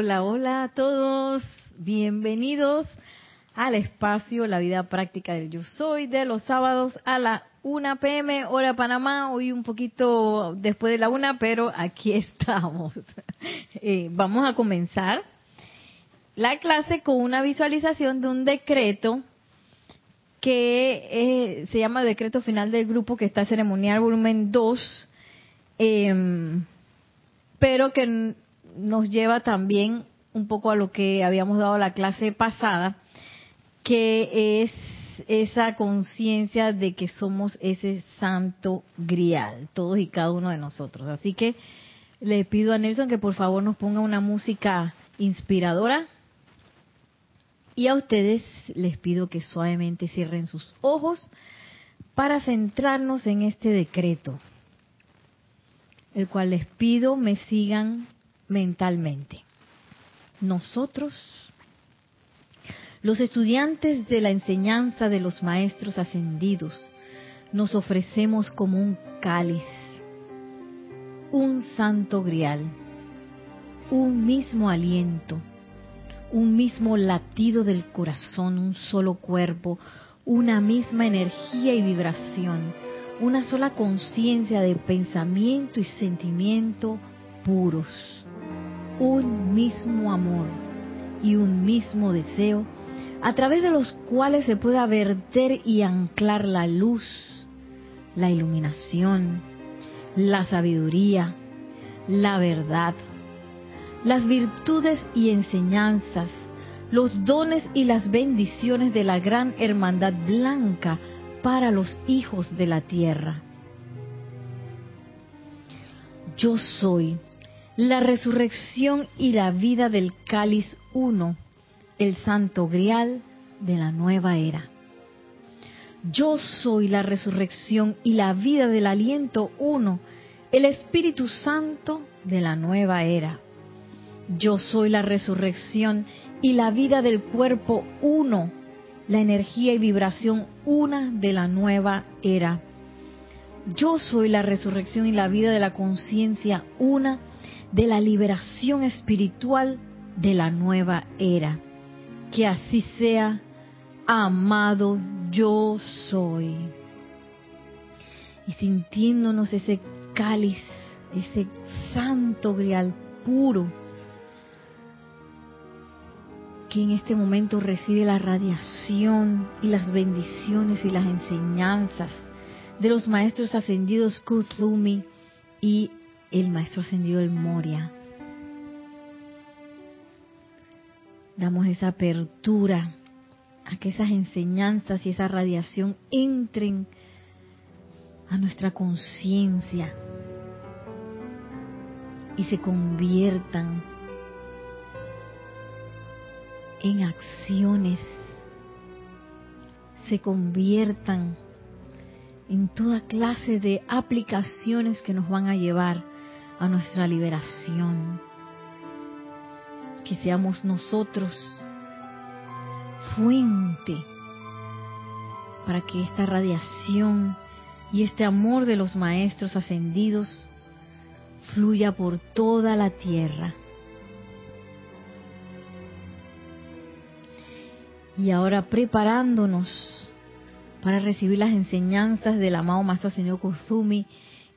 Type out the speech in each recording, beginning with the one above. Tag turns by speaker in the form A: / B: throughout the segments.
A: Hola, hola a todos. Bienvenidos al espacio La Vida Práctica del Yo Soy de los sábados a la 1 pm, hora Panamá. Hoy un poquito después de la 1, pero aquí estamos. Eh, vamos a comenzar la clase con una visualización de un decreto que eh, se llama Decreto Final del Grupo, que está ceremonial volumen 2, em, pero que nos lleva también un poco a lo que habíamos dado la clase pasada, que es esa conciencia de que somos ese santo grial, todos y cada uno de nosotros. Así que le pido a Nelson que por favor nos ponga una música inspiradora. Y a ustedes les pido que suavemente cierren sus ojos para centrarnos en este decreto, el cual les pido me sigan mentalmente. Nosotros, los estudiantes de la enseñanza de los maestros ascendidos, nos ofrecemos como un cáliz, un santo grial, un mismo aliento, un mismo latido del corazón, un solo cuerpo, una misma energía y vibración, una sola conciencia de pensamiento y sentimiento puros, un mismo amor y un mismo deseo, a través de los cuales se pueda verter y anclar la luz, la iluminación, la sabiduría, la verdad, las virtudes y enseñanzas, los dones y las bendiciones de la gran hermandad blanca para los hijos de la tierra. Yo soy la resurrección y la vida del cáliz uno, el santo grial de la nueva era. Yo soy la resurrección y la vida del aliento uno, el Espíritu Santo de la nueva era. Yo soy la resurrección y la vida del cuerpo uno, la energía y vibración una de la nueva era. Yo soy la resurrección y la vida de la conciencia una de la liberación espiritual de la nueva era. Que así sea, amado yo soy. Y sintiéndonos ese cáliz, ese santo grial puro, que en este momento recibe la radiación y las bendiciones y las enseñanzas de los maestros ascendidos Kuthumi y el maestro ascendido El Moria. Damos esa apertura a que esas enseñanzas y esa radiación entren a nuestra conciencia y se conviertan en acciones, se conviertan en toda clase de aplicaciones que nos van a llevar a nuestra liberación. Que seamos nosotros fuente para que esta radiación y este amor de los maestros ascendidos fluya por toda la tierra. Y ahora preparándonos para recibir las enseñanzas del amado Maestro Ascendido Kuzumi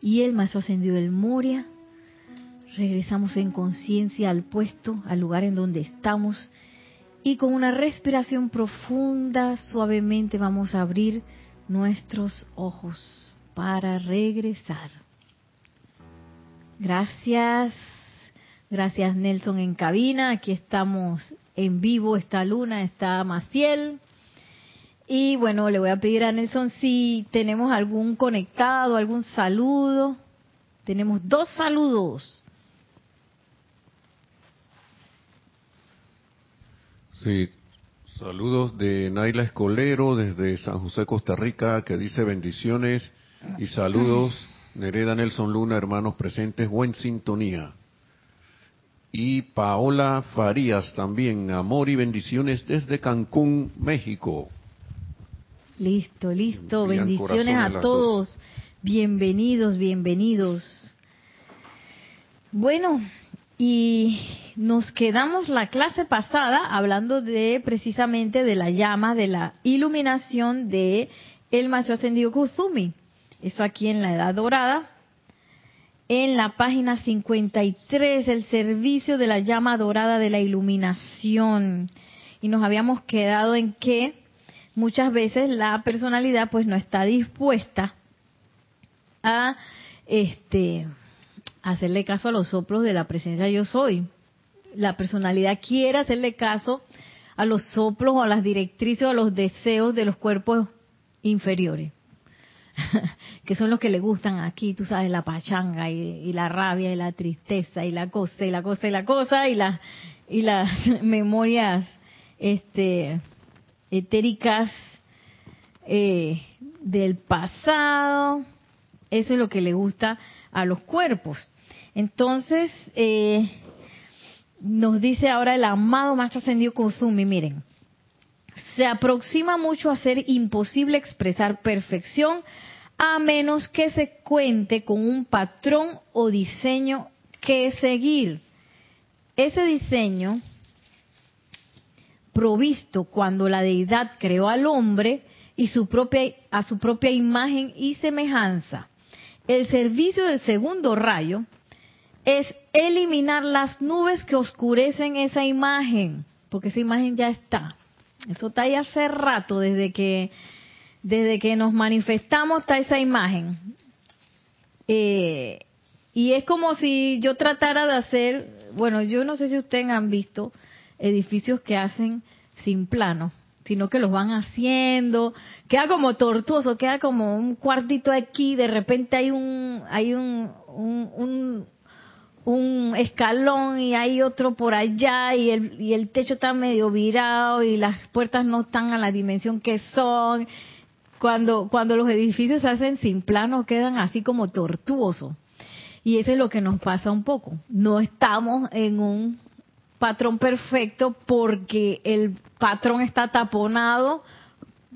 A: y el Maestro Ascendido del Moria, regresamos en conciencia al puesto, al lugar en donde estamos y con una respiración profunda, suavemente vamos a abrir nuestros ojos para regresar. Gracias, gracias Nelson en cabina, aquí estamos en vivo esta luna, está Maciel. Y bueno, le voy a pedir a Nelson si tenemos algún conectado, algún saludo. Tenemos dos saludos.
B: Sí, saludos de Naila Escolero desde San José, Costa Rica, que dice bendiciones y saludos. Nereda Nelson Luna, hermanos presentes, buen sintonía y Paola Farías también. Amor y bendiciones desde Cancún, México.
A: Listo, listo. bendiciones a, todos. Bienvenidos, bienvenidos. Bueno, Y nos quedamos la clase pasada hablando de precisamente de la llama, de la iluminación de el maestro ascendido Kuzumi. Eso aquí en la Edad Dorada. En la página 53, el servicio de la llama dorada de la iluminación. Y nos habíamos quedado en que muchas veces la personalidad pues no está dispuesta a este hacerle caso a los soplos de la presencia yo soy. La personalidad quiere hacerle caso a los soplos o a las directrices o a los deseos de los cuerpos inferiores, que son los que le gustan aquí, tú sabes, la pachanga y, la rabia y la tristeza y la cosa y la cosa y la cosa y la y las memorias este etéricas eh, del pasado, eso es lo que le gusta a los cuerpos. Entonces, eh, nos dice ahora el amado Maestro Ascendido Kozumi, miren, se aproxima mucho a ser imposible expresar perfección a menos que se cuente con un patrón o diseño que seguir. Ese diseño, provisto cuando la deidad creó al hombre y su propia, a su propia imagen y semejanza. El servicio del segundo rayo es eliminar las nubes que oscurecen esa imagen, porque esa imagen ya está. Eso está ahí hace rato, desde que, desde que nos manifestamos está esa imagen. Eh, y es como si yo tratara de hacer, bueno, yo no sé si ustedes han visto edificios que hacen sin plano, sino que los van haciendo, queda como tortuoso, queda como un cuartito aquí, de repente hay un, hay un, un escalón y hay otro por allá y el, y el techo está medio virado y las puertas no están a la dimensión que son. Cuando, cuando los edificios se hacen sin plano quedan así como tortuosos. Y eso es lo que nos pasa un poco. No estamos en un patrón perfecto porque el patrón está taponado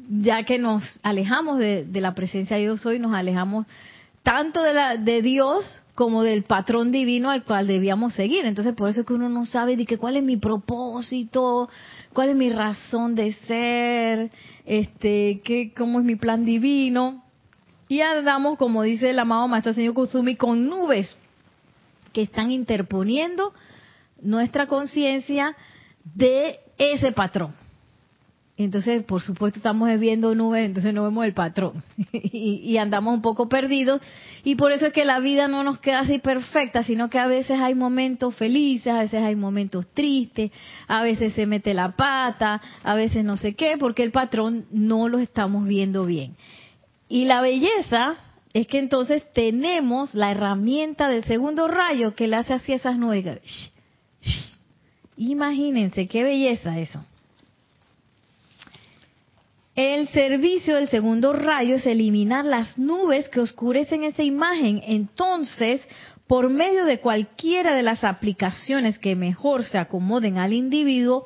A: ya que nos alejamos de, la presencia de Dios hoy, nos alejamos tanto de, la, de Dios como del patrón divino al cual debíamos seguir. Entonces, por eso es que uno no sabe de que cuál es mi propósito, cuál es mi razón de ser, este, qué, cómo es mi plan divino. Y andamos, como dice el amado Maestro Señor Kusumi, con nubes que están interponiendo nuestra conciencia de ese patrón. Entonces, por supuesto, estamos viendo nubes, entonces no vemos el patrón y, andamos un poco perdidos. Y por eso es que la vida no nos queda así perfecta, sino que a veces hay momentos felices, a veces hay momentos tristes, a veces se mete la pata, a veces no sé qué, porque el patrón no lo estamos viendo bien. Y la belleza es que entonces tenemos la herramienta del segundo rayo que le hace así esas nubes. Imagínense qué belleza eso. El servicio del segundo rayo es eliminar las nubes que oscurecen esa imagen. Entonces, por medio de cualquiera de las aplicaciones que mejor se acomoden al individuo,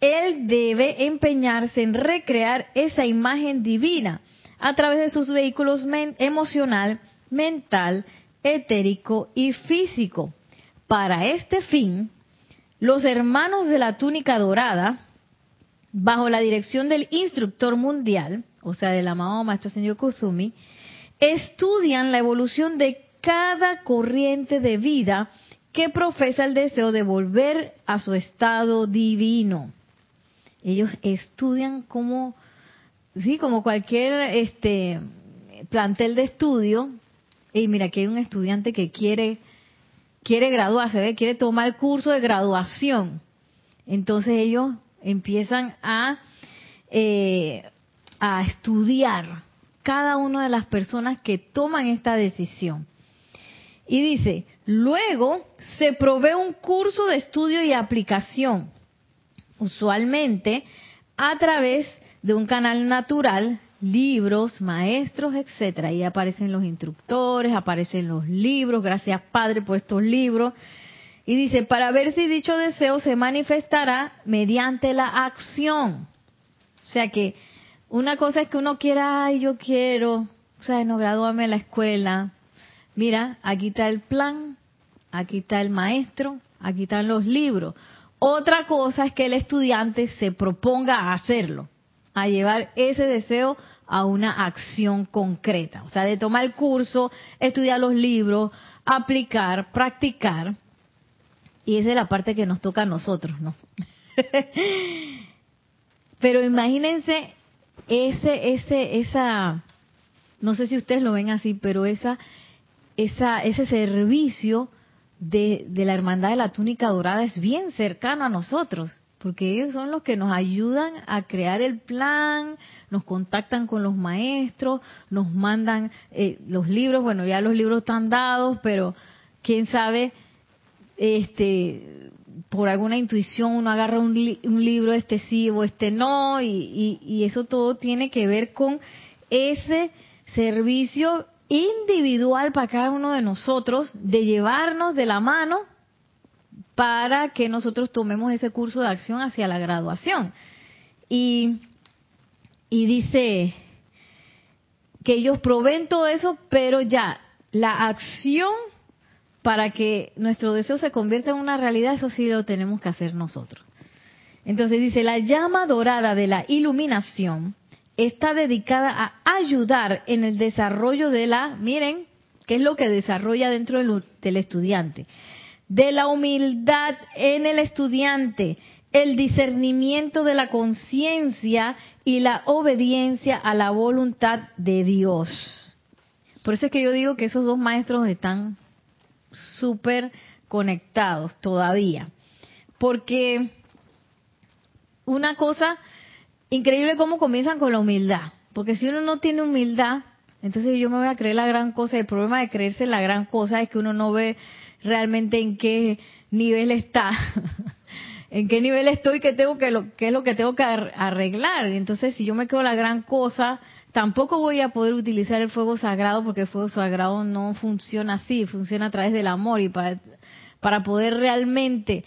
A: él debe empeñarse en recrear esa imagen divina a través de sus vehículos emocional, mental, etérico y físico. Para este fin, los hermanos de la túnica dorada, bajo la dirección del instructor mundial, o sea, del amado Maestro Señor Kusumi, estudian la evolución de cada corriente de vida que profesa el deseo de volver a su estado divino. Ellos estudian como, sí, como cualquier este plantel de estudio. Y mira, que hay un estudiante que quiere quiere graduarse, quiere tomar el curso de graduación. Entonces ellos empiezan a, eh, a estudiar cada una de las personas que toman esta decisión. Y dice, luego se provee un curso de estudio y aplicación, usualmente a través de un canal natural, libros, maestros, etcétera. Ahí aparecen los instructores, aparecen los libros, gracias Padre por estos libros, y dice, para ver si dicho deseo se manifestará mediante la acción. O sea que una cosa es que uno quiera, ay, yo quiero, o sea, no graduarme en la escuela. Mira, aquí está el plan, aquí está el maestro, aquí están los libros. Otra cosa es que el estudiante se proponga a hacerlo, a llevar ese deseo a una acción concreta. O sea, de tomar el curso, estudiar los libros, aplicar, practicar. Y esa es la parte que nos toca a nosotros, ¿no? Pero imagínense ese, ese, esa, no sé si ustedes lo ven así, pero esa, esa, ese servicio de, de la hermandad de la túnica dorada es bien cercano a nosotros, porque ellos son los que nos ayudan a crear el plan, nos contactan con los maestros, nos mandan eh, los libros, bueno, ya los libros están dados, pero quién sabe, este, por alguna intuición uno agarra un, un libro, este sí o este no, y, y eso todo tiene que ver con ese servicio individual para cada uno de nosotros de llevarnos de la mano para que nosotros tomemos ese curso de acción hacia la graduación. Y, y dice que ellos proveen todo eso, pero ya la acción para que nuestro deseo se convierta en una realidad, eso sí lo tenemos que hacer nosotros. Entonces dice, la llama dorada de la iluminación está dedicada a ayudar en el desarrollo de la, miren, ¿qué es lo que desarrolla dentro del, estudiante? De la humildad en el estudiante, el discernimiento de la conciencia y la obediencia a la voluntad de Dios. Por eso es que yo digo que esos dos maestros están súper conectados todavía. Porque una cosa increíble cómo comienzan con la humildad. Porque si uno no tiene humildad, entonces yo me voy a creer la gran cosa. El problema de creerse la gran cosa es que uno no ve realmente en qué nivel está, en qué nivel estoy, qué tengo que lo, qué es lo que tengo que arreglar. Entonces si yo me quedo la gran cosa, tampoco voy a poder utilizar el fuego sagrado porque el fuego sagrado no funciona así, funciona a través del amor y para para poder realmente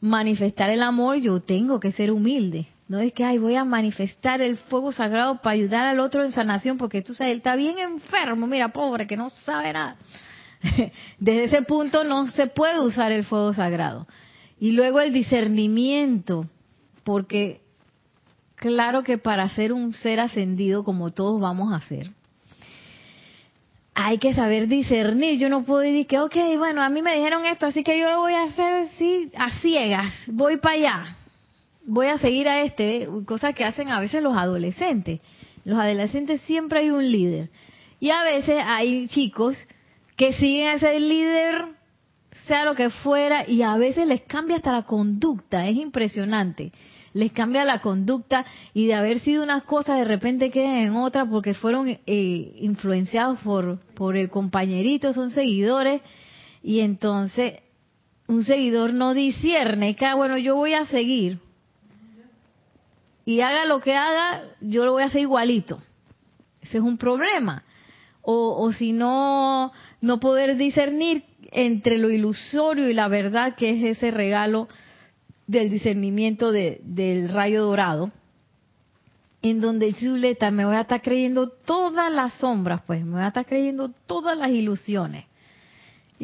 A: manifestar el amor yo tengo que ser humilde. No es que, ay, voy a manifestar el fuego sagrado para ayudar al otro en sanación, porque tú sabes, él está bien enfermo, mira, pobre, que no sabe nada. Desde ese punto no se puede usar el fuego sagrado. Y luego el discernimiento, porque claro que para ser un ser ascendido, como todos vamos a ser, hay que saber discernir. Yo no puedo decir que, ok, bueno, a mí me dijeron esto, así que yo lo voy a hacer así, a ciegas, voy para allá voy a seguir a este, cosa que hacen a veces los adolescentes. Los adolescentes siempre hay un líder. Y a veces hay chicos que siguen a ese líder, sea lo que fuera, y a veces les cambia hasta la conducta. Es impresionante. Les cambia la conducta y de haber sido unas cosas de repente quedan en otras porque fueron eh, influenciados por, por el compañerito, son seguidores. Y entonces un seguidor no discierne que, ah, bueno, yo voy a seguir y haga lo que haga, yo lo voy a hacer igualito. Ese es un problema. O, si no, no poder discernir entre lo ilusorio y la verdad, que es ese regalo del discernimiento de, del rayo dorado, en donde chuleta me voy a estar creyendo todas las sombras, pues me voy a estar creyendo todas las ilusiones.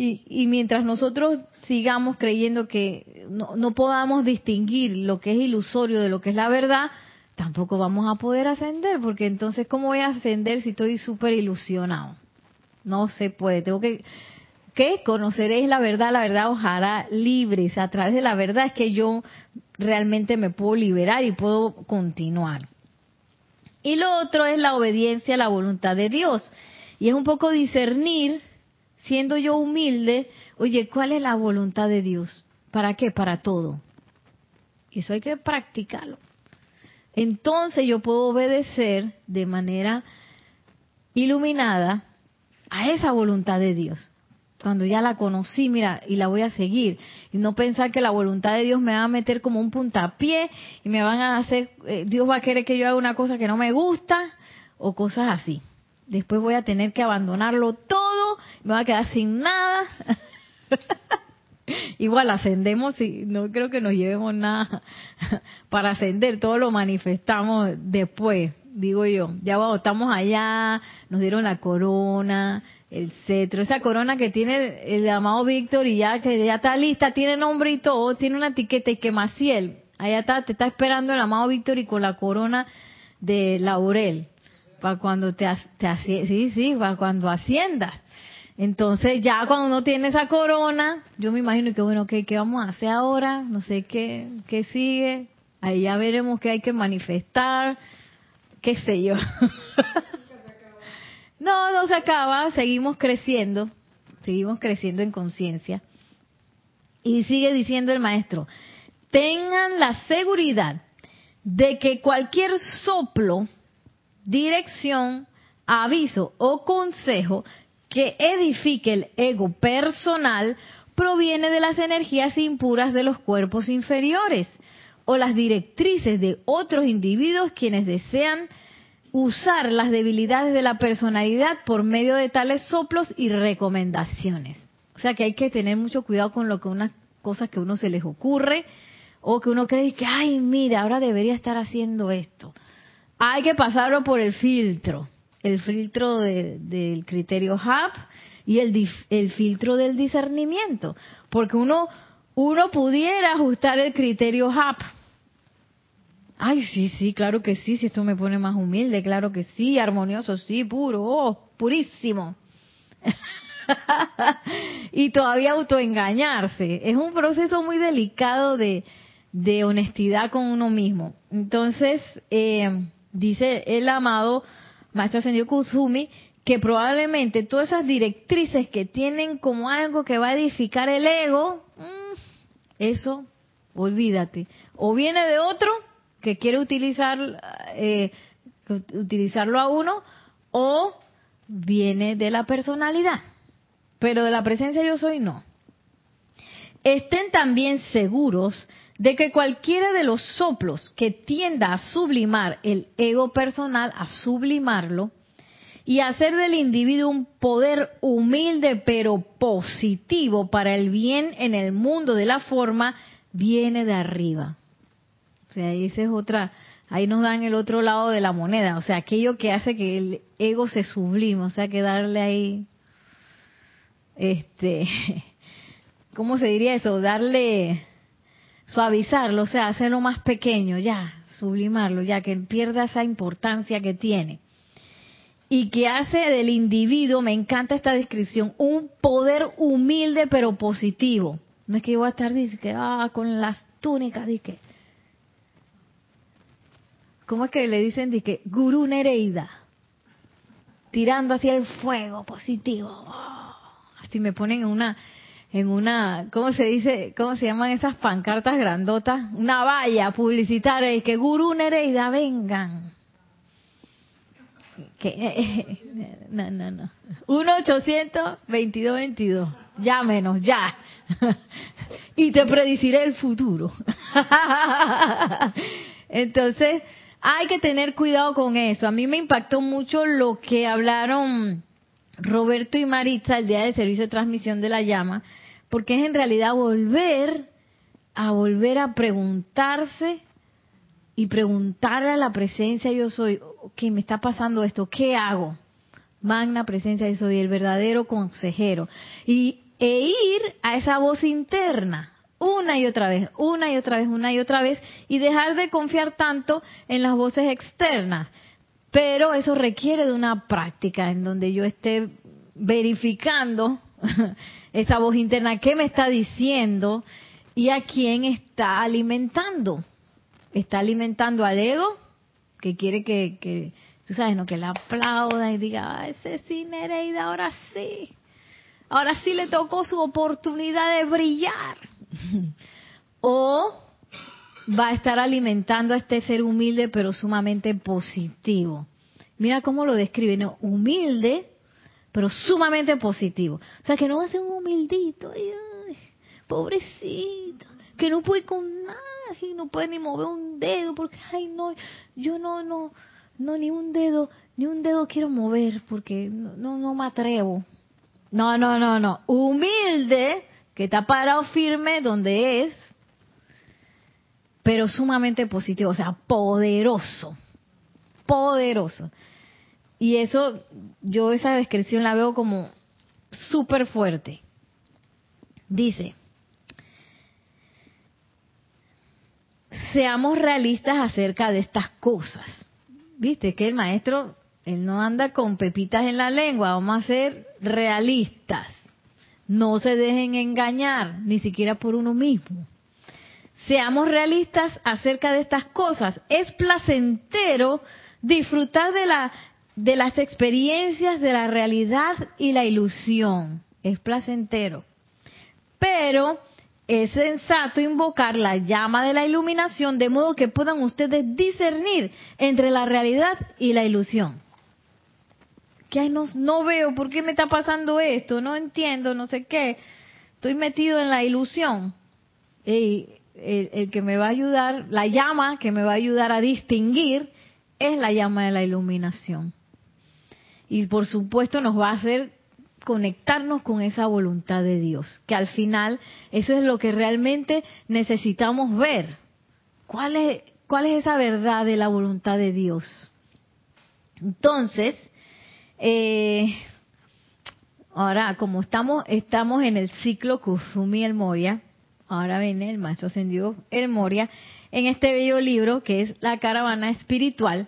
A: Y, mientras nosotros sigamos creyendo que no, podamos distinguir lo que es ilusorio de lo que es la verdad, tampoco vamos a poder ascender, porque entonces, ¿cómo voy a ascender si estoy súper ilusionado? No se puede. Tengo que, ¿qué? Conoceréis la verdad, la verdad os hará libres. A través de la verdad es que yo realmente me puedo liberar y puedo continuar. Y lo otro es la obediencia a la voluntad de Dios. Y es un poco discernir siendo yo humilde, oye, ¿cuál es la voluntad de Dios? ¿Para qué? Para todo. Eso hay que practicarlo. Entonces yo puedo obedecer de manera iluminada a esa voluntad de Dios. Cuando ya la conocí, mira, y la voy a seguir. Y no pensar que la voluntad de Dios me va a meter como un puntapié y me van a hacer, eh, Dios va a querer que yo haga una cosa que no me gusta o cosas así. Después voy a tener que abandonarlo todo, me voy a quedar sin nada. Igual ascendemos y no creo que nos llevemos nada para ascender, todo lo manifestamos después, digo yo. Ya estamos allá, nos dieron la corona, el cetro, esa corona que tiene el amado Víctor y ya que ya está lista, tiene nombre y todo, tiene una etiqueta y que Maciel, allá está, te está esperando el amado Víctor y con la corona de laurel para cuando te, te sí, sí, para cuando asciendas. Entonces ya cuando uno tiene esa corona, yo me imagino que bueno, ¿qué, qué vamos a hacer ahora? No sé qué, qué sigue. Ahí ya veremos qué hay que manifestar, qué sé yo. no, no se acaba, seguimos creciendo, seguimos creciendo en conciencia. Y sigue diciendo el maestro, tengan la seguridad de que cualquier soplo, dirección, aviso o consejo que edifique el ego personal proviene de las energías impuras de los cuerpos inferiores o las directrices de otros individuos quienes desean usar las debilidades de la personalidad por medio de tales soplos y recomendaciones. O sea que hay que tener mucho cuidado con lo que unas cosas que a uno se les ocurre o que uno cree que, ay, mira, ahora debería estar haciendo esto. Hay que pasarlo por el filtro el filtro del criterio HAP y el, el filtro del discernimiento, porque uno uno pudiera ajustar el criterio HAP. Ay, sí, sí, claro que sí, si esto me pone más humilde, claro que sí, armonioso, sí, puro, oh, purísimo. y todavía autoengañarse. Es un proceso muy delicado de, de honestidad con uno mismo. Entonces, eh, dice el amado Maestro Ascendido Kuzumi, que probablemente todas esas directrices que tienen como algo que va a edificar el ego, mm, eso, olvídate. O viene de otro que quiere utilizar, eh, utilizarlo a uno, o viene de la personalidad. Pero de la presencia yo soy no. Estén también seguros de que cualquiera de los soplos que tienda a sublimar el ego personal, a sublimarlo, y hacer del individuo un poder humilde pero positivo para el bien en el mundo de la forma, viene de arriba. O sea, esa es otra, ahí nos dan el otro lado de la moneda, o sea, aquello que hace que el ego se sublime, o sea, que darle ahí, este, ¿cómo se diría eso? Darle suavizarlo, o sea, hacerlo más pequeño, ya, sublimarlo, ya que pierda esa importancia que tiene. Y que hace del individuo, me encanta esta descripción, un poder humilde pero positivo. No es que yo voy a estar ah, con las túnicas, dice, ¿cómo es que le dicen? Dice, Guru Nereida, tirando hacia el fuego positivo. Ah, así me ponen en una en una, ¿cómo se dice? ¿Cómo se llaman esas pancartas grandotas? Una valla publicitaria y que Gurú Nereida vengan. Que, no, no, no. 1-800-2222. Llámenos, ya. y te prediciré el futuro. Entonces, hay que tener cuidado con eso. A mí me impactó mucho lo que hablaron Roberto y Maritza el día del servicio de transmisión de la llama, porque es en realidad volver a volver a preguntarse y preguntarle a la presencia yo soy, ¿qué me está pasando esto? ¿Qué hago? Magna presencia yo soy, el verdadero consejero. Y, e ir a esa voz interna, una y otra vez, una y otra vez, una y otra vez, y dejar de confiar tanto en las voces externas. Pero eso requiere de una práctica en donde yo esté verificando esa voz interna, ¿qué me está diciendo? ¿Y a quién está alimentando? ¿Está alimentando al ego? Que quiere que, que tú sabes, ¿no? Que le aplauda y diga, ah, ese sí, Nereida, ahora sí. Ahora sí le tocó su oportunidad de brillar. o va a estar alimentando a este ser humilde pero sumamente positivo. Mira cómo lo describe, ¿no? Humilde pero sumamente positivo. O sea, que no va a ser un humildito, ay, pobrecito, que no puede con nada, y no puede ni mover un dedo, porque, ay, no, yo no, no, no, ni un dedo, ni un dedo quiero mover, porque no, no, me atrevo. No, no, no, no. Humilde, que está parado firme donde es, pero sumamente positivo, o sea, poderoso, poderoso. Y eso, yo esa descripción la veo como súper fuerte. Dice, seamos realistas acerca de estas cosas. Viste que el maestro, él no anda con pepitas en la lengua, vamos a ser realistas. No se dejen engañar, ni siquiera por uno mismo. Seamos realistas acerca de estas cosas. Es placentero disfrutar de, la, de las experiencias de la realidad y la ilusión. Es placentero. Pero es sensato invocar la llama de la iluminación de modo que puedan ustedes discernir entre la realidad y la ilusión. Que no, no veo por qué me está pasando esto, no entiendo, no sé qué. Estoy metido en la ilusión. Y el, el que me va a ayudar, la llama que me va a ayudar a distinguir es la llama de la iluminación. Y por supuesto nos va a hacer conectarnos con esa voluntad de Dios, que al final eso es lo que realmente necesitamos ver. ¿Cuál es, cuál es esa verdad de la voluntad de Dios? Entonces, eh, ahora como estamos, estamos en el ciclo Kusumi el Moria, ahora viene el maestro ascendido el Moria, en este bello libro que es La Caravana Espiritual,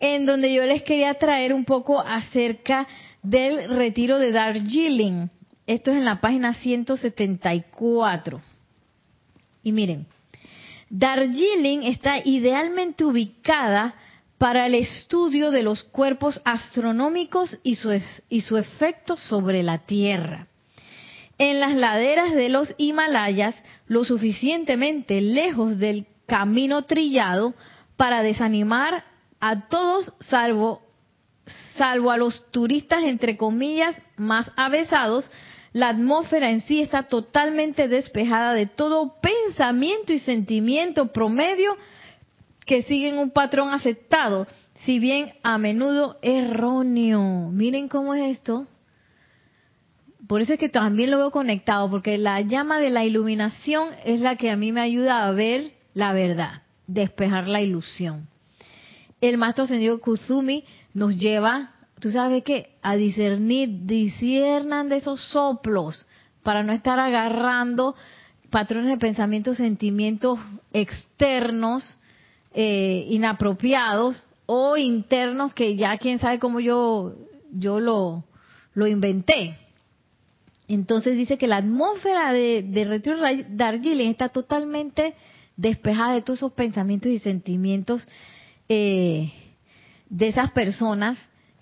A: en donde yo les quería traer un poco acerca del retiro de Darjeeling. Esto es en la página 174. Y miren, Darjeeling está idealmente ubicada para el estudio de los cuerpos astronómicos y su, y su efecto sobre la Tierra. En las laderas de los Himalayas, lo suficientemente lejos del camino trillado para desanimar a todos salvo salvo a los turistas, entre comillas, más avesados, la atmósfera en sí está totalmente despejada de todo pensamiento y sentimiento promedio que siguen un patrón aceptado, si bien a menudo erróneo. Miren cómo es esto. Por eso es que también lo veo conectado, porque la llama de la iluminación es la que a mí me ayuda a ver la verdad, despejar la ilusión. El maestro ascendido Kuzumi nos lleva, tú sabes qué, a discernir, disiernan de esos soplos para no estar agarrando patrones de pensamiento, sentimientos externos, eh, inapropiados o internos que ya quién sabe cómo yo, yo lo, lo inventé. Entonces dice que la atmósfera de, de Retiro Darjeeling está totalmente despejada de todos esos pensamientos y sentimientos eh, de esas personas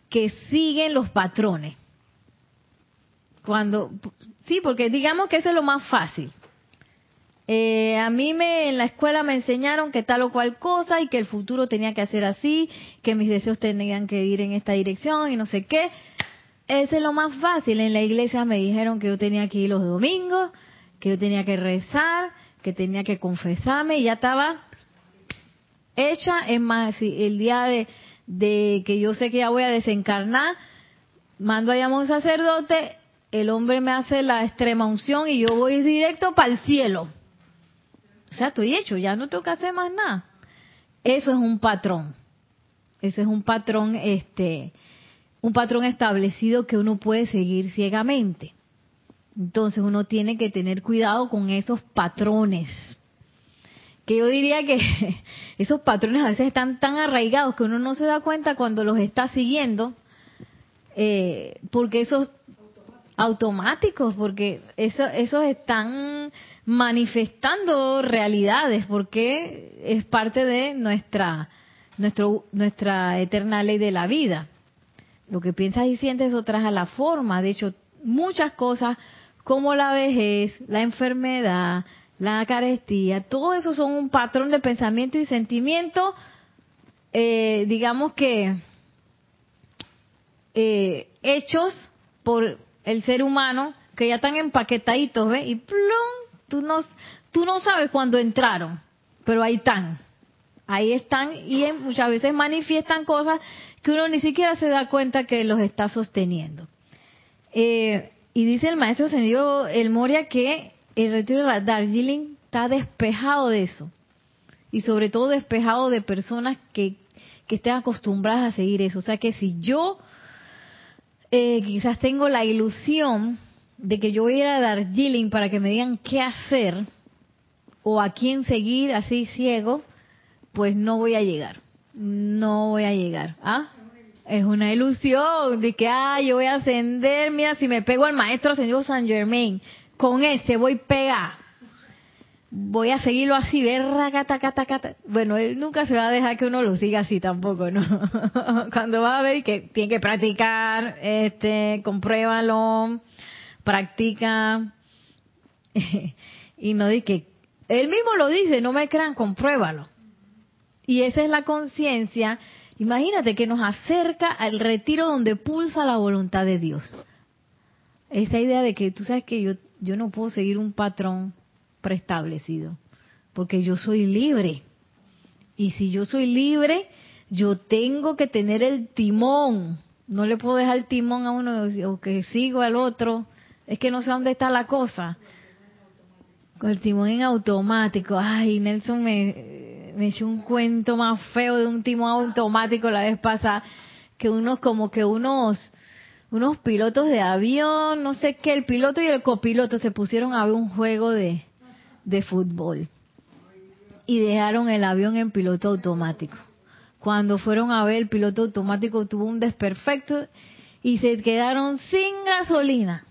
A: que siguen los patrones. Cuando, sí, porque digamos que eso es lo más fácil. Eh, a mí me, en la escuela me enseñaron que tal o cual cosa y que el futuro tenía que hacer así, que mis deseos tenían que ir en esta dirección y no sé qué. Ese es lo más fácil. En la iglesia me dijeron que yo tenía que ir los domingos, que yo tenía que rezar, que tenía que confesarme y ya estaba hecha. Es más, el día de, de que yo sé que ya voy a desencarnar, mando a llamar a un sacerdote, el hombre me hace la extrema unción y yo voy directo para el cielo. O sea, estoy hecho, ya no tengo que hacer más nada. Eso es un patrón. Ese es un patrón, este, un patrón establecido que uno puede seguir ciegamente. Entonces uno tiene que tener cuidado con esos patrones que yo diría que esos patrones a veces están tan arraigados que uno no se da cuenta cuando los está siguiendo, eh, porque esos automáticos, porque eso, esos están manifestando realidades, porque es parte de nuestra, nuestro, nuestra eterna ley de la vida. Lo que piensas y sientes eso a la forma. De hecho, muchas cosas como la vejez, la enfermedad, la carestía, todo eso son un patrón de pensamiento y sentimiento, eh, digamos que eh, hechos por el ser humano que ya están empaquetaditos, ¿ves? Y plum, tú no, tú no sabes cuándo entraron, pero ahí están. Ahí están y muchas veces manifiestan cosas que uno ni siquiera se da cuenta que los está sosteniendo. Eh, y dice el maestro Sendido El Moria que el retiro de Darjeeling está despejado de eso. Y sobre todo despejado de personas que, estén acostumbradas a seguir eso. O sea que si yo eh, quizás tengo la ilusión de que yo voy a ir a Darjeeling para que me digan qué hacer o a quién seguir así ciego, pues no voy a llegar. No voy a llegar. ¿Ah? Es una ilusión de que, ah, yo voy a ascender, mira, si me pego al maestro ascendido San Germain, con este voy pega. Voy a seguirlo así, ver, cata, cata, cata. Bueno, él nunca se va a dejar que uno lo siga así tampoco, ¿no? Cuando va a ver que tiene que practicar, este, compruébalo, practica. y no di que, él mismo lo dice, no me crean, compruébalo. Y esa es la conciencia Imagínate que nos acerca al retiro donde pulsa la voluntad de Dios. Esa idea de que tú sabes que yo, yo no puedo seguir un patrón preestablecido, porque yo soy libre. Y si yo soy libre, yo tengo que tener el timón. No le puedo dejar el timón a uno o que sigo al otro. Es que no sé dónde está la cosa. Con el timón en automático. Ay, Nelson me, me echó un cuento más feo de un timón automático la vez pasada, que unos como que unos unos pilotos de avión, no sé qué, el piloto y el copiloto se pusieron a ver un juego de, de fútbol y dejaron el avión en piloto automático. Cuando fueron a ver, el piloto automático tuvo un desperfecto y se quedaron sin gasolina.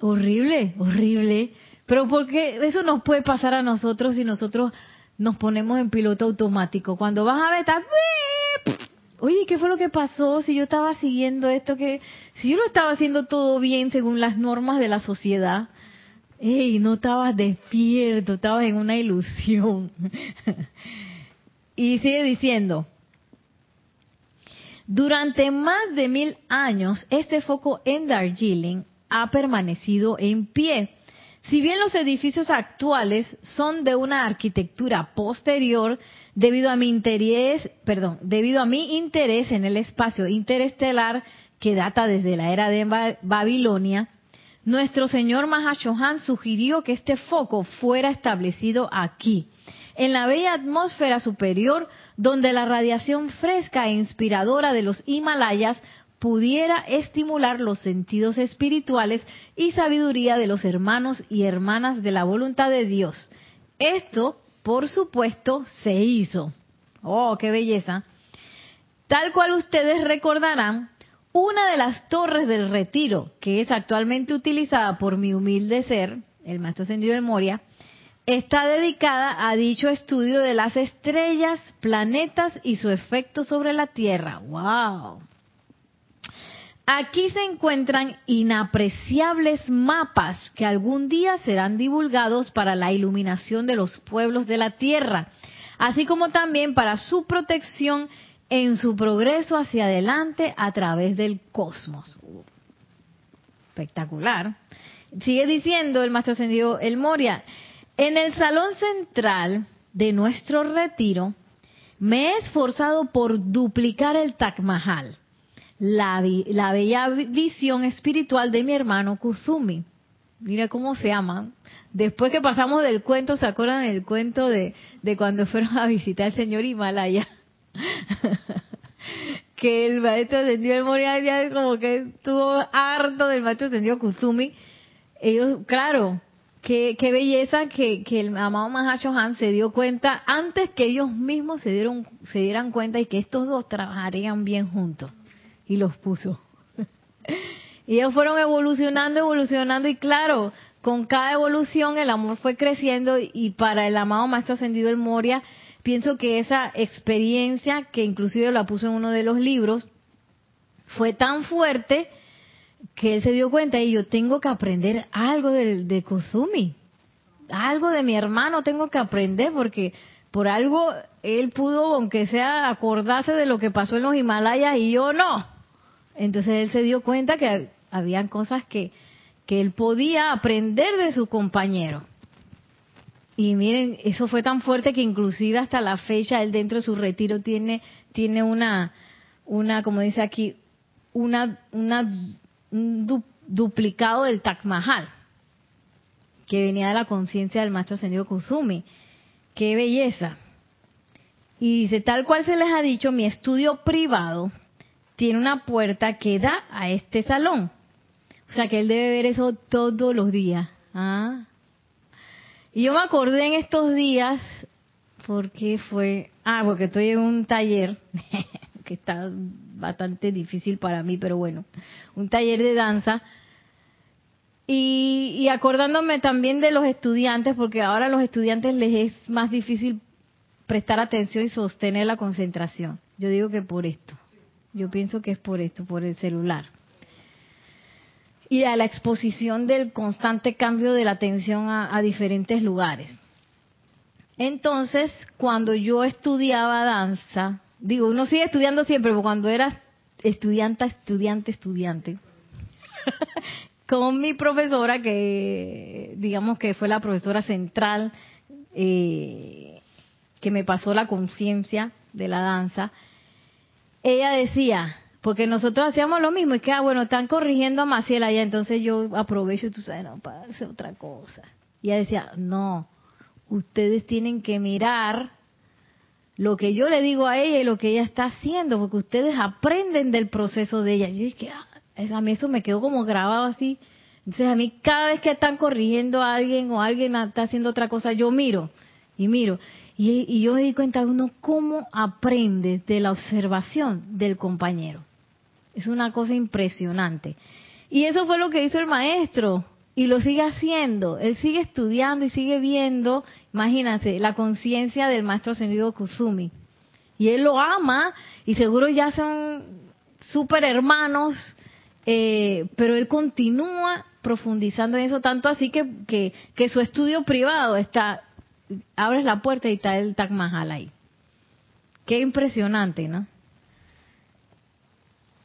A: Horrible, horrible. Pero porque eso nos puede pasar a nosotros si nosotros nos ponemos en piloto automático. Cuando vas a ver, estás... Oye, ¿qué fue lo que pasó? Si yo estaba siguiendo esto, que si yo lo estaba haciendo todo bien según las normas de la sociedad, ¡ey! No estabas despierto, estabas en una ilusión. y sigue diciendo, durante más de mil años, este foco en Darjeeling ha permanecido en pie si bien los edificios actuales son de una arquitectura posterior, debido a mi interés, perdón, debido a mi interés en el espacio interestelar que data desde la era de Babilonia, nuestro señor Mahashohan sugirió que este foco fuera establecido aquí, en la bella atmósfera superior donde la radiación fresca e inspiradora de los Himalayas pudiera estimular los sentidos espirituales y sabiduría de los hermanos y hermanas de la voluntad de Dios. Esto, por supuesto, se hizo. Oh, qué belleza. Tal cual ustedes recordarán, una de las torres del retiro, que es actualmente utilizada por mi humilde ser, el maestro ascendido de Moria, está dedicada a dicho estudio de las estrellas, planetas y su efecto sobre la Tierra. ¡Wow! Aquí se encuentran inapreciables mapas que algún día serán divulgados para la iluminación de los pueblos de la tierra, así como también para su protección en su progreso hacia adelante a través del cosmos. Espectacular. Sigue diciendo el maestro ascendido El Moria, en el salón central de nuestro retiro me he esforzado por duplicar el Taj Mahal la, la bella visión espiritual de mi hermano Kuzumi. Mira cómo se llaman. Después que pasamos del cuento, ¿se acuerdan del cuento de, de cuando fueron a visitar al señor Himalaya? que el maestro ascendió el Moria como que estuvo harto del maestro ascendido Kuzumi. Ellos, claro, qué, qué belleza que, que el amado Han se dio cuenta antes que ellos mismos se dieron se dieran cuenta y que estos dos trabajarían bien juntos y los puso. y ellos fueron evolucionando, evolucionando y claro, con cada evolución el amor fue creciendo y para el amado Maestro Ascendido el Moria, pienso que esa experiencia, que inclusive la puso en uno de los libros, fue tan fuerte que él se dio cuenta y yo tengo que aprender algo de, de Kuzumi, algo de mi hermano tengo que aprender porque por algo él pudo, aunque sea, acordarse de lo que pasó en los Himalayas y yo no. Entonces él se dio cuenta que habían cosas que, que él podía aprender de su compañero. Y miren, eso fue tan fuerte que inclusive hasta la fecha él dentro de su retiro tiene, tiene una, una, como dice aquí, una, una, un duplicado del Taj Mahal, que venía de la conciencia del maestro ascendido Kuzumi. ¡Qué belleza! Y dice, tal cual se les ha dicho, mi estudio privado tiene una puerta que da a este salón. O sea que él debe ver eso todos los días. ¿ah? Y yo me acordé en estos días, porque fue, ah, porque estoy en un taller, que está bastante difícil para mí, pero bueno, un taller de danza. Y, y acordándome también de los estudiantes, porque ahora a los estudiantes les es más difícil prestar atención y sostener la concentración. Yo digo que por esto. Yo pienso que es por esto, por el celular. Y a la exposición del constante cambio de la atención a, diferentes lugares. Entonces, cuando yo estudiaba danza, digo, uno sigue estudiando siempre, pero cuando era estudiante, estudiante, estudiante, con mi profesora, que digamos que fue la profesora central, eh, que me pasó la conciencia de la danza, ella decía, porque nosotros hacíamos lo mismo, y que, ah, bueno, están corrigiendo a Maciel allá, entonces yo aprovecho tú sabes, no, para hacer otra cosa. Y ella decía, no, ustedes tienen que mirar lo que yo le digo a ella y lo que ella está haciendo, porque ustedes aprenden del proceso de ella. Y yo dije, ah, a mí eso me quedó como grabado así. Entonces a mí cada vez que están corrigiendo a alguien o alguien está haciendo otra cosa, yo miro y miro. Y, yo me di cuenta uno cómo aprende de la observación del compañero. Es una cosa impresionante. Y eso fue lo que hizo el maestro y lo sigue haciendo. Él sigue estudiando y sigue viendo, imagínate, la conciencia del maestro ascendido Kusumi. Y él lo ama y seguro ya son súper hermanos, eh, pero él continúa profundizando en eso, tanto así que, que, que su estudio privado está abres la puerta y está el Taj Mahal ahí. Qué impresionante, ¿no?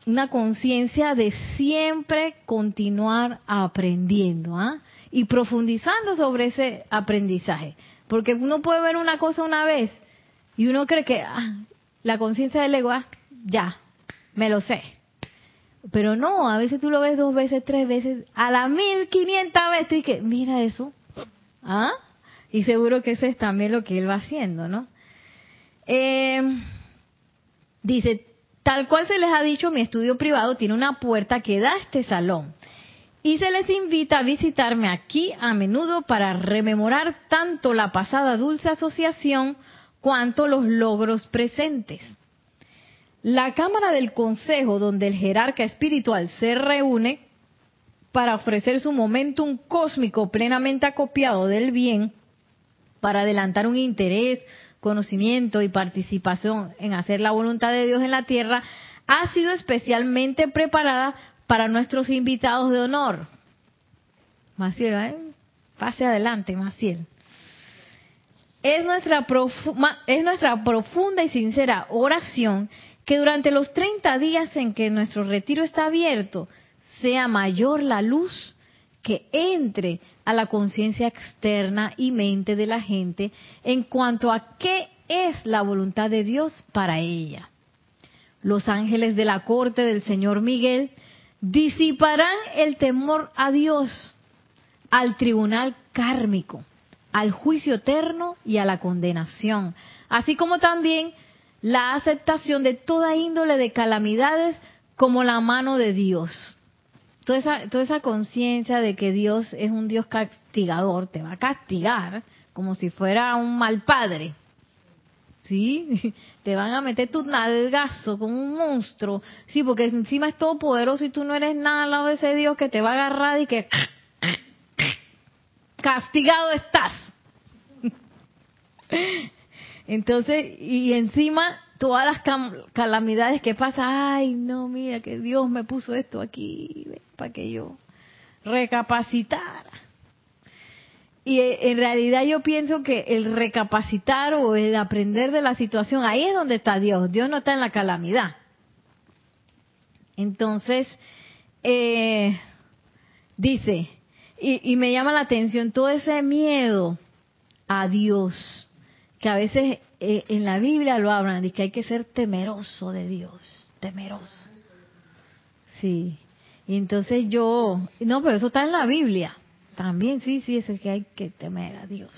A: Una conciencia de siempre continuar aprendiendo ¿ah? y profundizando sobre ese aprendizaje. Porque uno puede ver una cosa una vez y uno cree que ah, la conciencia del ego, ah, ya, me lo sé. Pero no, a veces tú lo ves dos veces, tres veces, a la mil quinientas veces y que, mira eso, ¿ah? Y seguro que eso es también lo que él va haciendo, ¿no? Eh, dice, tal cual se les ha dicho, mi estudio privado tiene una puerta que da a este salón. Y se les invita a visitarme aquí a menudo para rememorar tanto la pasada dulce asociación cuanto los logros presentes. La Cámara del Consejo, donde el jerarca espiritual se reúne para ofrecer su momentum cósmico plenamente acopiado del bien, para adelantar un interés, conocimiento y participación en hacer la voluntad de Dios en la tierra, ha sido especialmente preparada para nuestros invitados de honor. Maciel, ¿eh? pase adelante, Maciel. Es nuestra, es nuestra profunda y sincera oración que durante los 30 días en que nuestro retiro está abierto, sea mayor la luz que entre a la conciencia externa y mente de la gente en cuanto a qué es la voluntad de Dios para ella. Los ángeles de la corte del Señor Miguel disiparán el temor a Dios, al tribunal kármico, al juicio eterno y a la condenación, así como también la aceptación de toda índole de calamidades como la mano de Dios toda esa, toda esa conciencia de que Dios es un Dios castigador, te va a castigar como si fuera un mal padre. ¿Sí? Te van a meter tu nalgazo como un monstruo. Sí, porque encima es todopoderoso y tú no eres nada al lado de ese Dios que te va a agarrar y que castigado estás. Entonces, y encima todas las calamidades que pasan, ay, no, mira que Dios me puso esto aquí para que yo recapacitara. Y eh, en realidad yo pienso que el recapacitar o el aprender de la situación, ahí es donde está Dios. Dios no está en la calamidad. Entonces, eh, dice, y, y me llama la atención todo ese miedo a Dios, que a veces eh, en la Biblia lo hablan, de que hay que ser temeroso de Dios, temeroso. Sí. Y entonces yo, no, pero eso está en la Biblia. También, sí, sí, es el que hay que temer a Dios.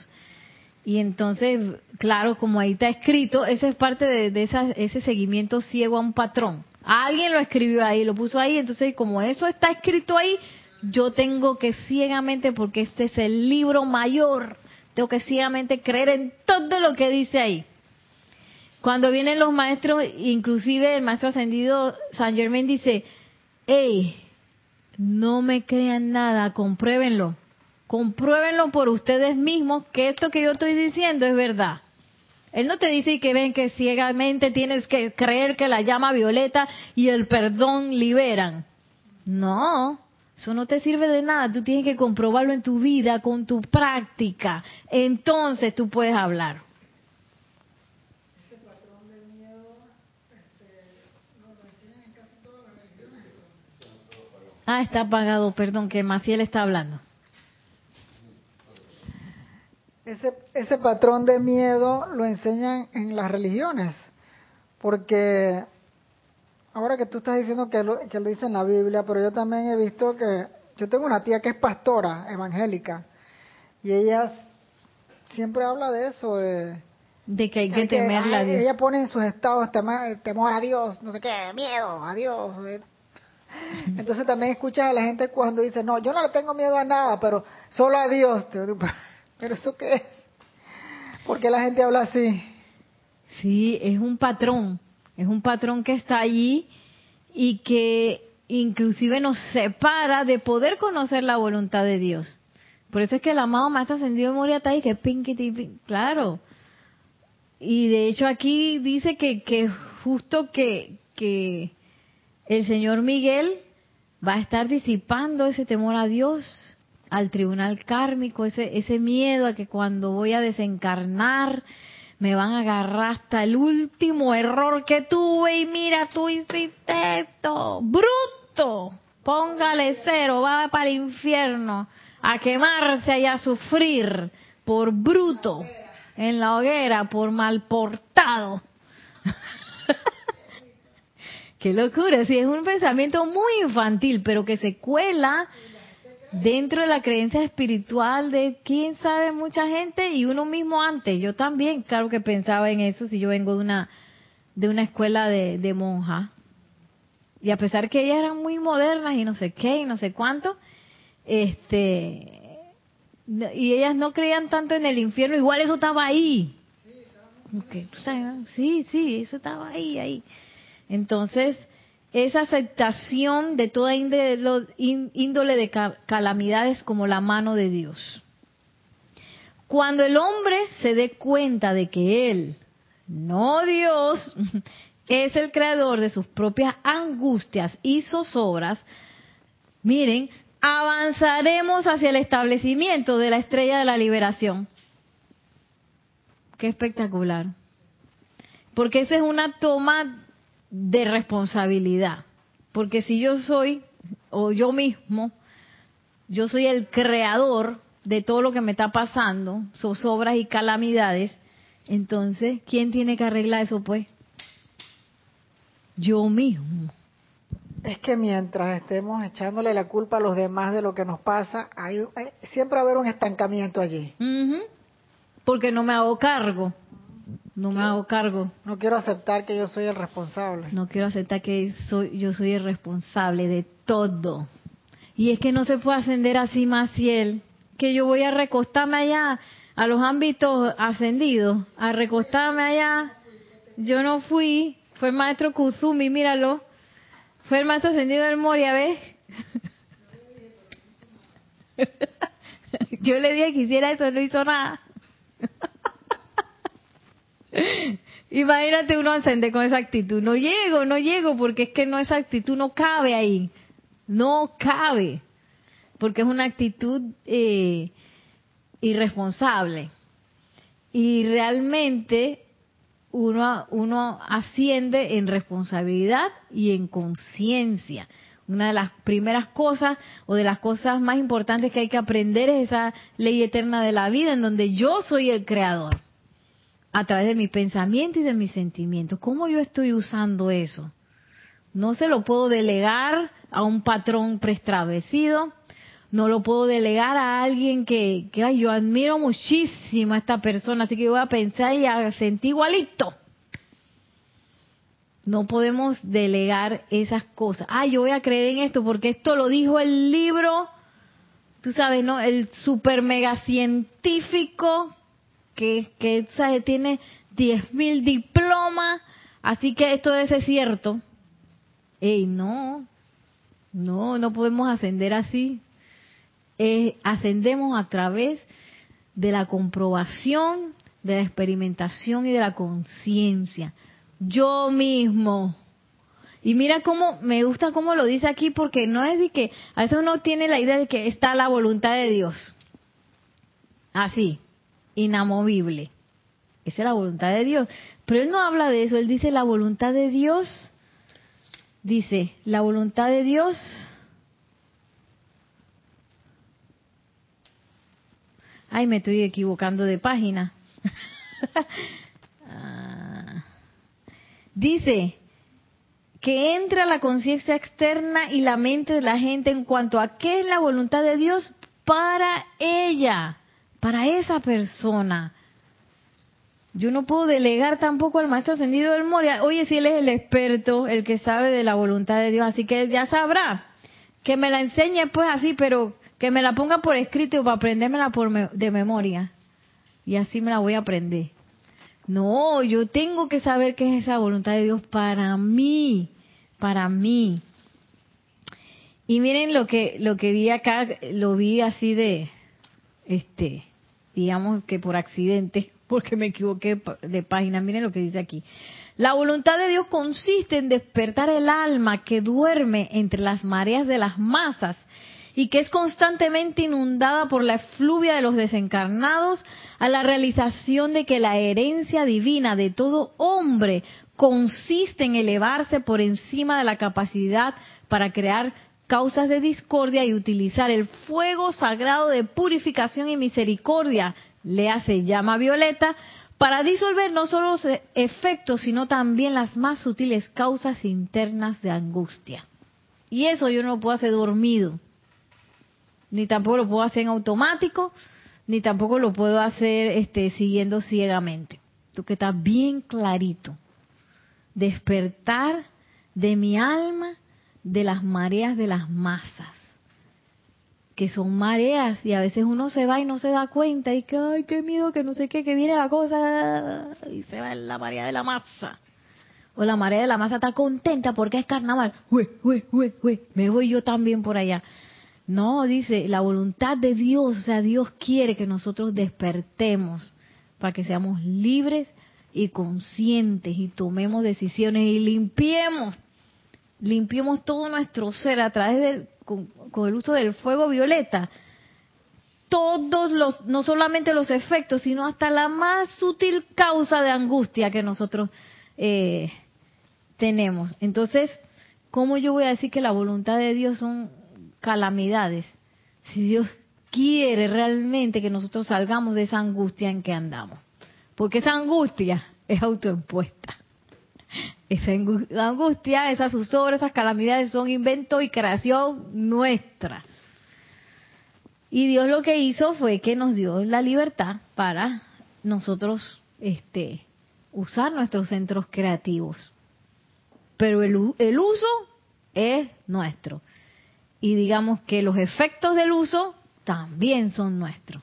A: Y entonces, claro, como ahí está escrito, esa es parte de, ese seguimiento ciego a un patrón. Alguien lo escribió ahí, lo puso ahí, entonces como eso está escrito ahí, yo tengo que ciegamente, porque este es el libro mayor, tengo que ciegamente creer en todo lo que dice ahí. Cuando vienen los maestros, inclusive el maestro ascendido San Germain dice, hey, no me crean nada, compruébenlo. Compruébenlo por ustedes mismos que esto que yo estoy diciendo es verdad. Él no te dice que ven que ciegamente tienes que creer que la llama violeta y el perdón liberan. No, eso no te sirve de nada. Tú tienes que comprobarlo en tu vida, con tu práctica. Entonces tú puedes hablar. Ah, está apagado, perdón, que Maciel está hablando.
C: Ese, ese patrón de miedo lo enseñan en las religiones, porque ahora que tú estás diciendo que lo, que lo dice en la Biblia, pero yo también he visto que yo tengo una tía que es pastora evangélica y ella siempre habla de eso, de,
A: de que hay que temerla a Dios.
C: Ella pone en sus estados temor, temor a Dios, no sé qué, miedo a Dios. Entonces también escuchas a la gente cuando dice, no, yo no le tengo miedo a nada, pero solo a Dios. ¿Pero eso qué es? ¿Por qué la gente habla así?
A: Sí, es un patrón, es un patrón que está allí y que inclusive nos separa de poder conocer la voluntad de Dios. Por eso es que el amado Maestro Ascendido de Moria está ahí, que pinky, claro. Y de hecho aquí dice que, que justo que, que el señor Miguel va a estar disipando ese temor a Dios, al tribunal kármico, ese, ese miedo a que cuando voy a desencarnar me van a agarrar hasta el último error que tuve y mira, tú hiciste esto, bruto, póngale cero, va para el infierno a quemarse y a sufrir por bruto en la hoguera, por mal portado. Qué locura, sí, es un pensamiento muy infantil, pero que se cuela dentro de la creencia espiritual de quién sabe mucha gente y uno mismo antes. Yo también, claro que pensaba en eso si yo vengo de una de una escuela de, de monjas. Y a pesar que ellas eran muy modernas y no sé qué y no sé cuánto, este y ellas no creían tanto en el infierno, igual eso estaba ahí. Sí, sí, eso estaba ahí, ahí. Entonces, esa aceptación de toda índole de calamidades como la mano de Dios. Cuando el hombre se dé cuenta de que él, no Dios, es el creador de sus propias angustias y zozobras, miren, avanzaremos hacia el establecimiento de la estrella de la liberación. Qué espectacular. Porque esa es una toma de responsabilidad. Porque si yo soy, o yo mismo, yo soy el creador de todo lo que me está pasando, zozobras y calamidades, entonces, ¿quién tiene que arreglar eso pues? Yo mismo.
C: Es que mientras estemos echándole la culpa a los demás de lo que nos pasa, hay, siempre va a haber un estancamiento allí.
A: Porque no me hago cargo. No me hago cargo.
C: No quiero aceptar que yo soy el responsable.
A: No quiero aceptar que soy, yo soy el responsable de todo. Y es que no se puede ascender así más fiel. Que yo voy a recostarme allá a los ámbitos ascendidos, a recostarme allá. Yo no fui, fue el maestro Kuzumi, míralo. Fue el maestro ascendido del Moria, ¿ves? yo le dije que hiciera eso, no hizo nada. Imagínate uno ascender con esa actitud. No llego, no llego, porque es que no esa actitud no cabe ahí. No cabe. Porque es una actitud eh, irresponsable. Y realmente uno, uno asciende en responsabilidad y en conciencia. Una de las primeras cosas o de las cosas más importantes que hay que aprender es esa ley eterna de la vida en donde yo soy el creador a través de mi pensamiento y de mis sentimientos. ¿Cómo yo estoy usando eso? No se lo puedo delegar a un patrón preestablecido, no lo puedo delegar a alguien que, que yo admiro muchísimo a esta persona, así que voy a pensar y a sentir igualito. No podemos delegar esas cosas. Ah, yo voy a creer en esto porque esto lo dijo el libro, tú sabes, ¿no? El super mega científico que, que ¿sabes? tiene 10.000 diplomas, así que esto debe ser cierto. Ey, no, no, no podemos ascender así. Eh, ascendemos a través de la comprobación, de la experimentación y de la conciencia. Yo mismo. Y mira cómo, me gusta cómo lo dice aquí, porque no es de que, a veces uno tiene la idea de que está la voluntad de Dios. Así, inamovible. Esa es la voluntad de Dios. Pero él no habla de eso, él dice la voluntad de Dios. Dice, la voluntad de Dios Ay, me estoy equivocando de página. Ah. Dice que entra la conciencia externa y la mente de la gente en cuanto a qué es la voluntad de Dios para ella, para esa persona. Yo no puedo delegar tampoco al maestro ascendido del Moria. Oye, si él es el experto, el que sabe de la voluntad de Dios, así que ya sabrá. Que me la enseñe pues así, pero que me la ponga por escrito para aprendérmela por de memoria. Y así me la voy a aprender. No, yo tengo que saber qué es esa voluntad de Dios para mí, para mí. Y miren lo que lo que vi acá, lo vi así de este, digamos que por accidente, porque me equivoqué de página. Miren lo que dice aquí. La voluntad de Dios consiste en despertar el alma que duerme entre las mareas de las masas y que es constantemente inundada por la efluvia de los desencarnados a la realización de que la herencia divina de todo hombre consiste en elevarse por encima de la capacidad para crear causas de discordia y utilizar el fuego sagrado de purificación y misericordia, le hace llama violeta, para disolver no solo los efectos, sino también las más sutiles causas internas de angustia. Y eso yo no lo puedo hacer dormido ni tampoco lo puedo hacer en automático, ni tampoco lo puedo hacer este, siguiendo ciegamente. Tú que estás bien clarito. Despertar de mi alma de las mareas de las masas, que son mareas y a veces uno se va y no se da cuenta y que, ay, qué miedo, que no sé qué, que viene la cosa y se va en la marea de la masa. O la marea de la masa está contenta porque es carnaval. Uy, uy, uy, me voy yo también por allá. No, dice, la voluntad de Dios, o sea, Dios quiere que nosotros despertemos para que seamos libres y conscientes y tomemos decisiones y limpiemos, limpiemos todo nuestro ser a través del, con, el uso del fuego violeta. Todos los, no solamente los efectos, sino hasta la más sutil causa de angustia que nosotros eh, tenemos. Entonces, ¿cómo yo voy a decir que la voluntad de Dios son calamidades, si Dios quiere realmente que nosotros salgamos de esa angustia en que andamos. Porque esa angustia es autoimpuesta. Esa angustia, esas zozobras, esas calamidades son invento y creación nuestra. Y Dios lo que hizo fue que nos dio la libertad para nosotros este, usar nuestros centros creativos. Pero el, el uso es nuestro y digamos que los efectos del uso también son nuestros.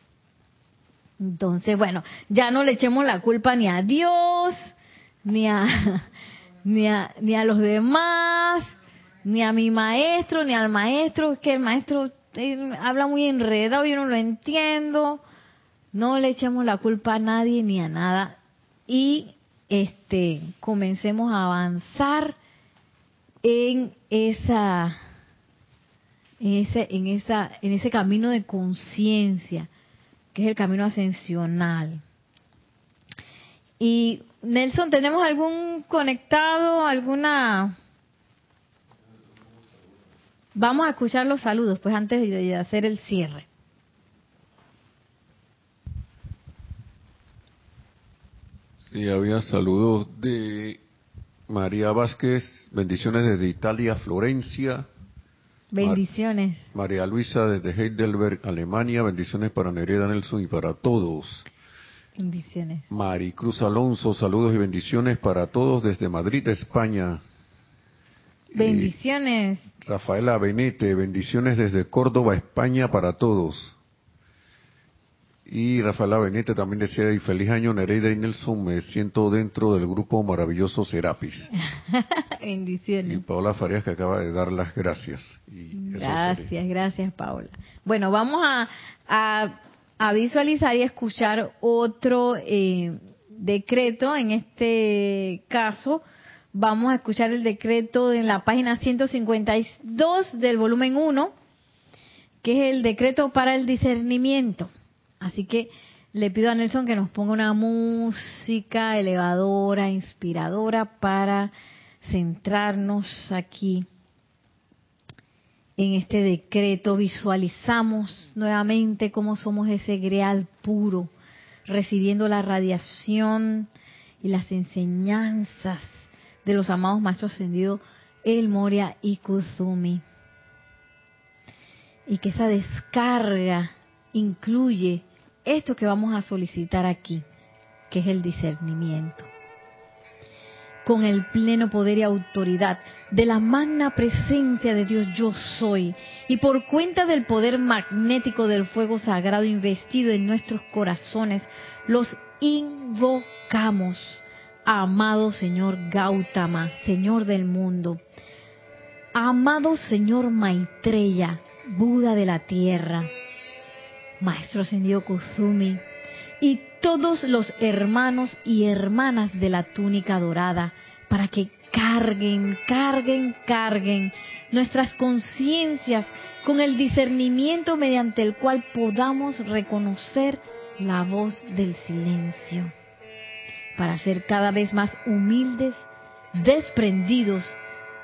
A: Entonces, bueno, ya no le echemos la culpa ni a Dios, ni a, ni a, ni a los demás, ni a mi maestro, ni al maestro, es que el maestro habla muy enredado, yo no lo entiendo. No le echemos la culpa a nadie ni a nada y este comencemos a avanzar en esa en ese, en esa, en ese camino de conciencia, que es el camino ascensional. Y Nelson, ¿tenemos algún conectado, alguna? Vamos a escuchar los saludos, pues antes de hacer el cierre.
B: Sí, había saludos de María Vázquez, bendiciones desde Italia, Florencia.
A: Bendiciones.
B: María Luisa desde Heidelberg, Alemania. Bendiciones para Nereda Nelson y para todos.
A: Bendiciones.
B: Maricruz Alonso, saludos y bendiciones para todos desde Madrid, España.
A: Bendiciones.
B: Rafaela Benete, bendiciones desde Córdoba, España para todos. Y Rafaela Benete también decía, y feliz año Nereida y Nelson, me siento dentro del grupo maravilloso Serapis.
A: Bendiciones.
B: Y Paola Farías que acaba de dar las gracias.
A: gracias, gracias Paola. Bueno, vamos a, a, visualizar y escuchar otro eh, decreto, en este caso vamos a escuchar el decreto en la página 152 del volumen 1, que es el decreto para el discernimiento. Así que le pido a Nelson que nos ponga una música elevadora, inspiradora para centrarnos aquí en este decreto. Visualizamos nuevamente cómo somos ese greal puro, recibiendo la radiación y las enseñanzas de los amados maestros ascendidos El Moria y Kuzumi. Y que esa descarga incluye esto que vamos a solicitar aquí, que es el discernimiento. Con el pleno poder y autoridad de la magna presencia de Dios yo soy, y por cuenta del poder magnético del fuego sagrado investido en nuestros corazones, los invocamos. Amado Señor Gautama, Señor del mundo, amado Señor Maitreya, Buda de la tierra, Maestro Ascendido Kuzumi, y todos los hermanos y hermanas de la túnica dorada, para que carguen, carguen, carguen nuestras conciencias con el discernimiento mediante el cual podamos reconocer la voz del silencio para ser cada vez más humildes, desprendidos,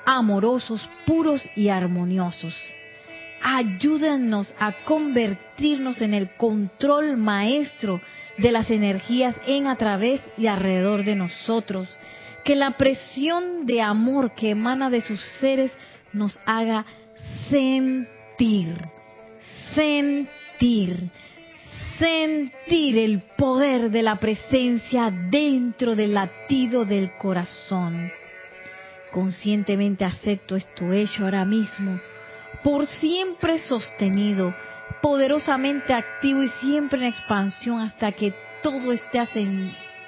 A: amorosos, puros y armoniosos. Ayúdanos a convertirnos en el control maestro de las energías en, a través y alrededor de nosotros. Que la presión de amor que emana de sus seres nos haga sentir, sentir, sentir el poder de la presencia dentro del latido del corazón. Conscientemente acepto esto hecho ahora mismo, por siempre sostenido, poderosamente activo y siempre en expansión hasta que todo esté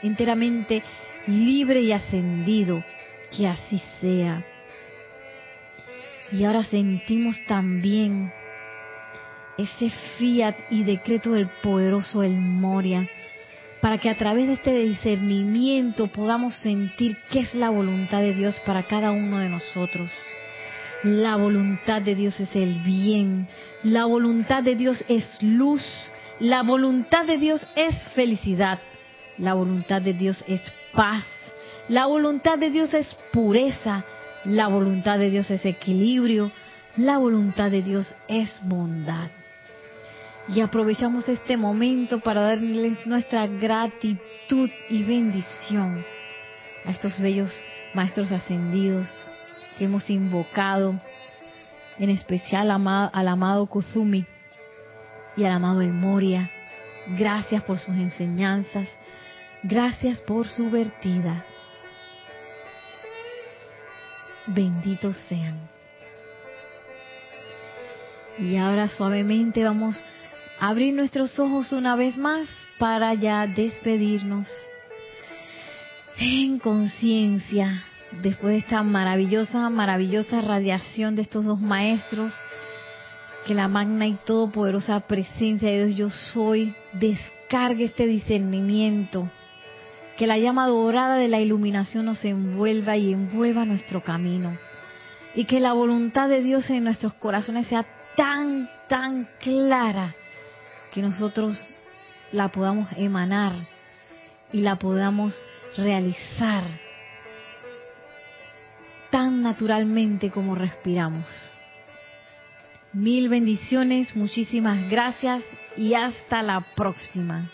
A: enteramente libre y ascendido. Que así sea. Y ahora sentimos también ese fiat y decreto del poderoso El Moria, para que a través de este discernimiento podamos sentir qué es la voluntad de Dios para cada uno de nosotros. La voluntad de Dios es el bien, la voluntad de Dios es luz, la voluntad de Dios es felicidad, la voluntad de Dios es paz, la voluntad de Dios es pureza, la voluntad de Dios es equilibrio, la voluntad de Dios es bondad. Y aprovechamos este momento para darles nuestra gratitud y bendición a estos bellos maestros ascendidos que hemos invocado, en especial al amado Kuzumi y al amado El Moria. Gracias por sus enseñanzas, gracias por su vertida. Benditos sean. Y ahora suavemente vamos abrir nuestros ojos una vez más para ya despedirnos en conciencia después de esta maravillosa, maravillosa radiación de estos dos maestros, que la magna y todopoderosa presencia de Dios yo soy descargue este discernimiento, que la llama dorada de la iluminación nos envuelva y envuelva nuestro camino, y que la voluntad de Dios en nuestros corazones sea tan, tan clara que nosotros la podamos emanar y la podamos realizar tan naturalmente como respiramos. Mil bendiciones, muchísimas gracias y hasta la próxima.